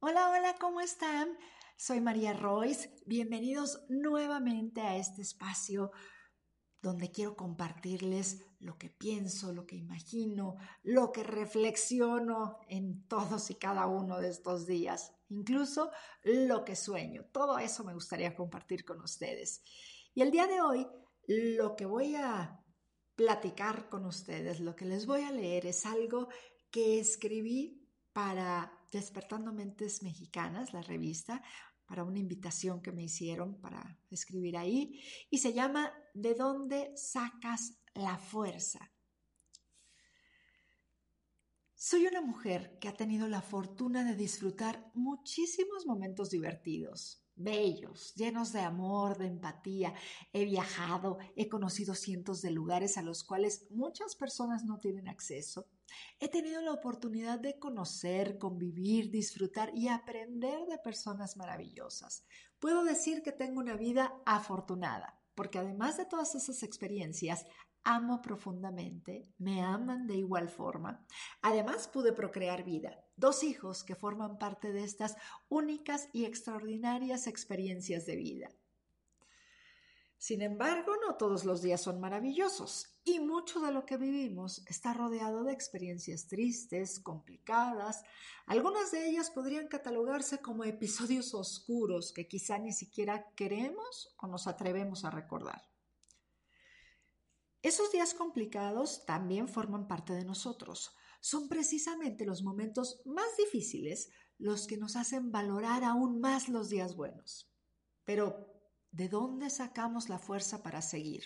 Hola, hola, ¿cómo están? Soy María Royce. Bienvenidos nuevamente a este espacio donde quiero compartirles lo que pienso, lo que imagino, lo que reflexiono en todos y cada uno de estos días, incluso lo que sueño. Todo eso me gustaría compartir con ustedes. Y el día de hoy, lo que voy a platicar con ustedes, lo que les voy a leer es algo que escribí para Despertando Mentes Mexicanas, la revista, para una invitación que me hicieron para escribir ahí, y se llama ¿De dónde sacas la fuerza? Soy una mujer que ha tenido la fortuna de disfrutar muchísimos momentos divertidos, bellos, llenos de amor, de empatía. He viajado, he conocido cientos de lugares a los cuales muchas personas no tienen acceso. He tenido la oportunidad de conocer, convivir, disfrutar y aprender de personas maravillosas. Puedo decir que tengo una vida afortunada, porque además de todas esas experiencias, amo profundamente, me aman de igual forma. Además pude procrear vida, dos hijos que forman parte de estas únicas y extraordinarias experiencias de vida. Sin embargo, no todos los días son maravillosos y mucho de lo que vivimos está rodeado de experiencias tristes, complicadas. Algunas de ellas podrían catalogarse como episodios oscuros que quizá ni siquiera queremos o nos atrevemos a recordar. Esos días complicados también forman parte de nosotros. Son precisamente los momentos más difíciles los que nos hacen valorar aún más los días buenos. Pero ¿De dónde sacamos la fuerza para seguir?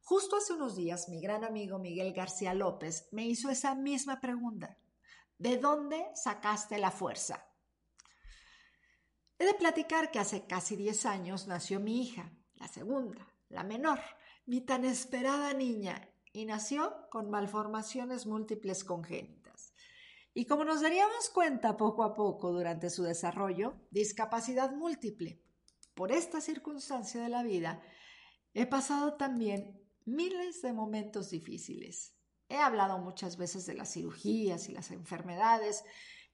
Justo hace unos días mi gran amigo Miguel García López me hizo esa misma pregunta. ¿De dónde sacaste la fuerza? He de platicar que hace casi 10 años nació mi hija, la segunda, la menor, mi tan esperada niña, y nació con malformaciones múltiples congénitas. Y como nos daríamos cuenta poco a poco durante su desarrollo, discapacidad múltiple por esta circunstancia de la vida, he pasado también miles de momentos difíciles. He hablado muchas veces de las cirugías y las enfermedades,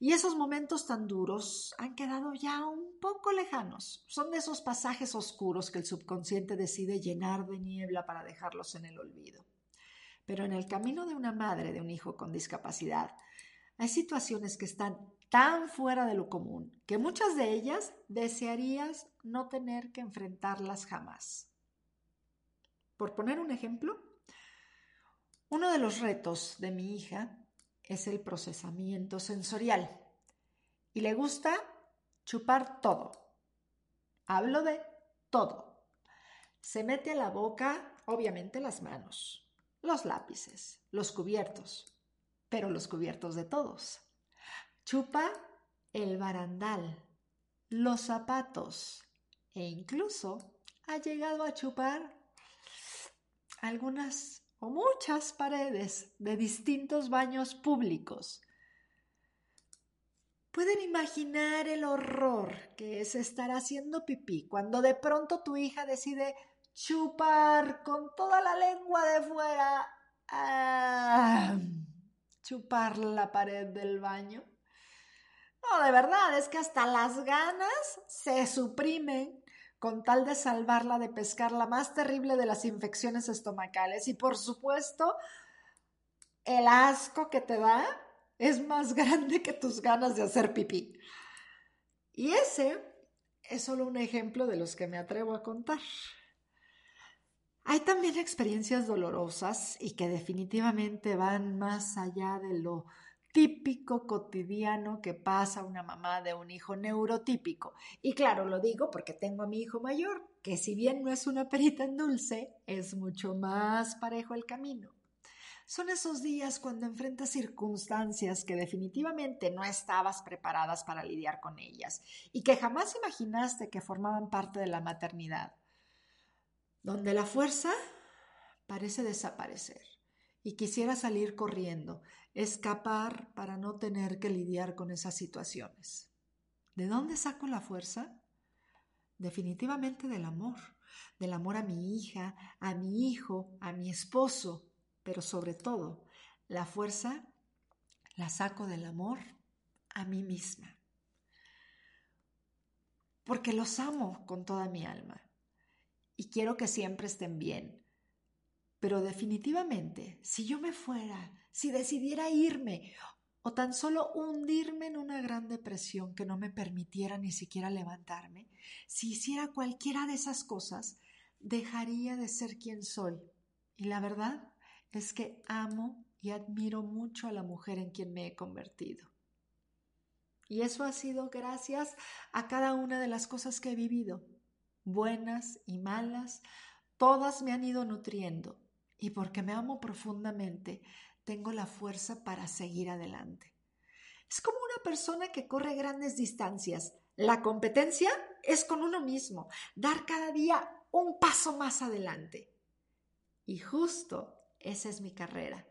y esos momentos tan duros han quedado ya un poco lejanos. Son de esos pasajes oscuros que el subconsciente decide llenar de niebla para dejarlos en el olvido. Pero en el camino de una madre de un hijo con discapacidad, hay situaciones que están tan fuera de lo común que muchas de ellas desearías no tener que enfrentarlas jamás. Por poner un ejemplo, uno de los retos de mi hija es el procesamiento sensorial y le gusta chupar todo. Hablo de todo. Se mete a la boca, obviamente, las manos, los lápices, los cubiertos, pero los cubiertos de todos. Chupa el barandal, los zapatos e incluso ha llegado a chupar algunas o muchas paredes de distintos baños públicos. Pueden imaginar el horror que es estar haciendo pipí cuando de pronto tu hija decide chupar con toda la lengua de fuera, ah, chupar la pared del baño. No, de verdad, es que hasta las ganas se suprimen con tal de salvarla de pescar la más terrible de las infecciones estomacales. Y por supuesto, el asco que te da es más grande que tus ganas de hacer pipí. Y ese es solo un ejemplo de los que me atrevo a contar. Hay también experiencias dolorosas y que definitivamente van más allá de lo típico cotidiano que pasa una mamá de un hijo neurotípico. Y claro, lo digo porque tengo a mi hijo mayor, que si bien no es una perita en dulce, es mucho más parejo el camino. Son esos días cuando enfrentas circunstancias que definitivamente no estabas preparadas para lidiar con ellas y que jamás imaginaste que formaban parte de la maternidad, donde la fuerza parece desaparecer y quisiera salir corriendo, escapar para no tener que lidiar con esas situaciones. ¿De dónde saco la fuerza? Definitivamente del amor, del amor a mi hija, a mi hijo, a mi esposo, pero sobre todo, la fuerza la saco del amor a mí misma. Porque los amo con toda mi alma y quiero que siempre estén bien. Pero definitivamente, si yo me fuera, si decidiera irme o tan solo hundirme en una gran depresión que no me permitiera ni siquiera levantarme, si hiciera cualquiera de esas cosas, dejaría de ser quien soy. Y la verdad, es que amo y admiro mucho a la mujer en quien me he convertido. Y eso ha sido gracias a cada una de las cosas que he vivido, buenas y malas, todas me han ido nutriendo y porque me amo profundamente, tengo la fuerza para seguir adelante. Es como una persona que corre grandes distancias. La competencia es con uno mismo, dar cada día un paso más adelante. Y justo esa es mi carrera.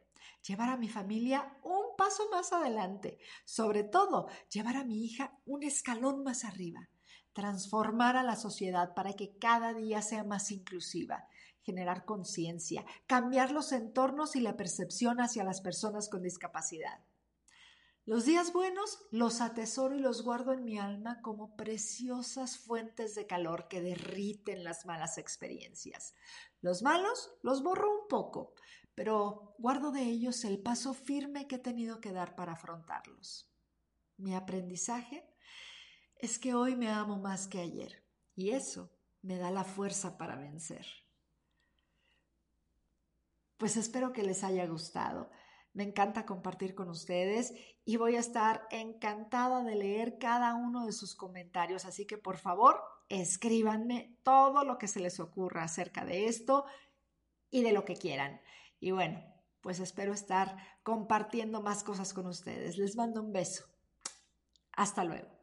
Llevar a mi familia un paso más adelante. Sobre todo, llevar a mi hija un escalón más arriba. Transformar a la sociedad para que cada día sea más inclusiva. Generar conciencia. Cambiar los entornos y la percepción hacia las personas con discapacidad. Los días buenos los atesoro y los guardo en mi alma como preciosas fuentes de calor que derriten las malas experiencias. Los malos los borro un poco, pero guardo de ellos el paso firme que he tenido que dar para afrontarlos. Mi aprendizaje es que hoy me amo más que ayer y eso me da la fuerza para vencer. Pues espero que les haya gustado. Me encanta compartir con ustedes y voy a estar encantada de leer cada uno de sus comentarios, así que por favor escríbanme todo lo que se les ocurra acerca de esto y de lo que quieran. Y bueno, pues espero estar compartiendo más cosas con ustedes. Les mando un beso. Hasta luego.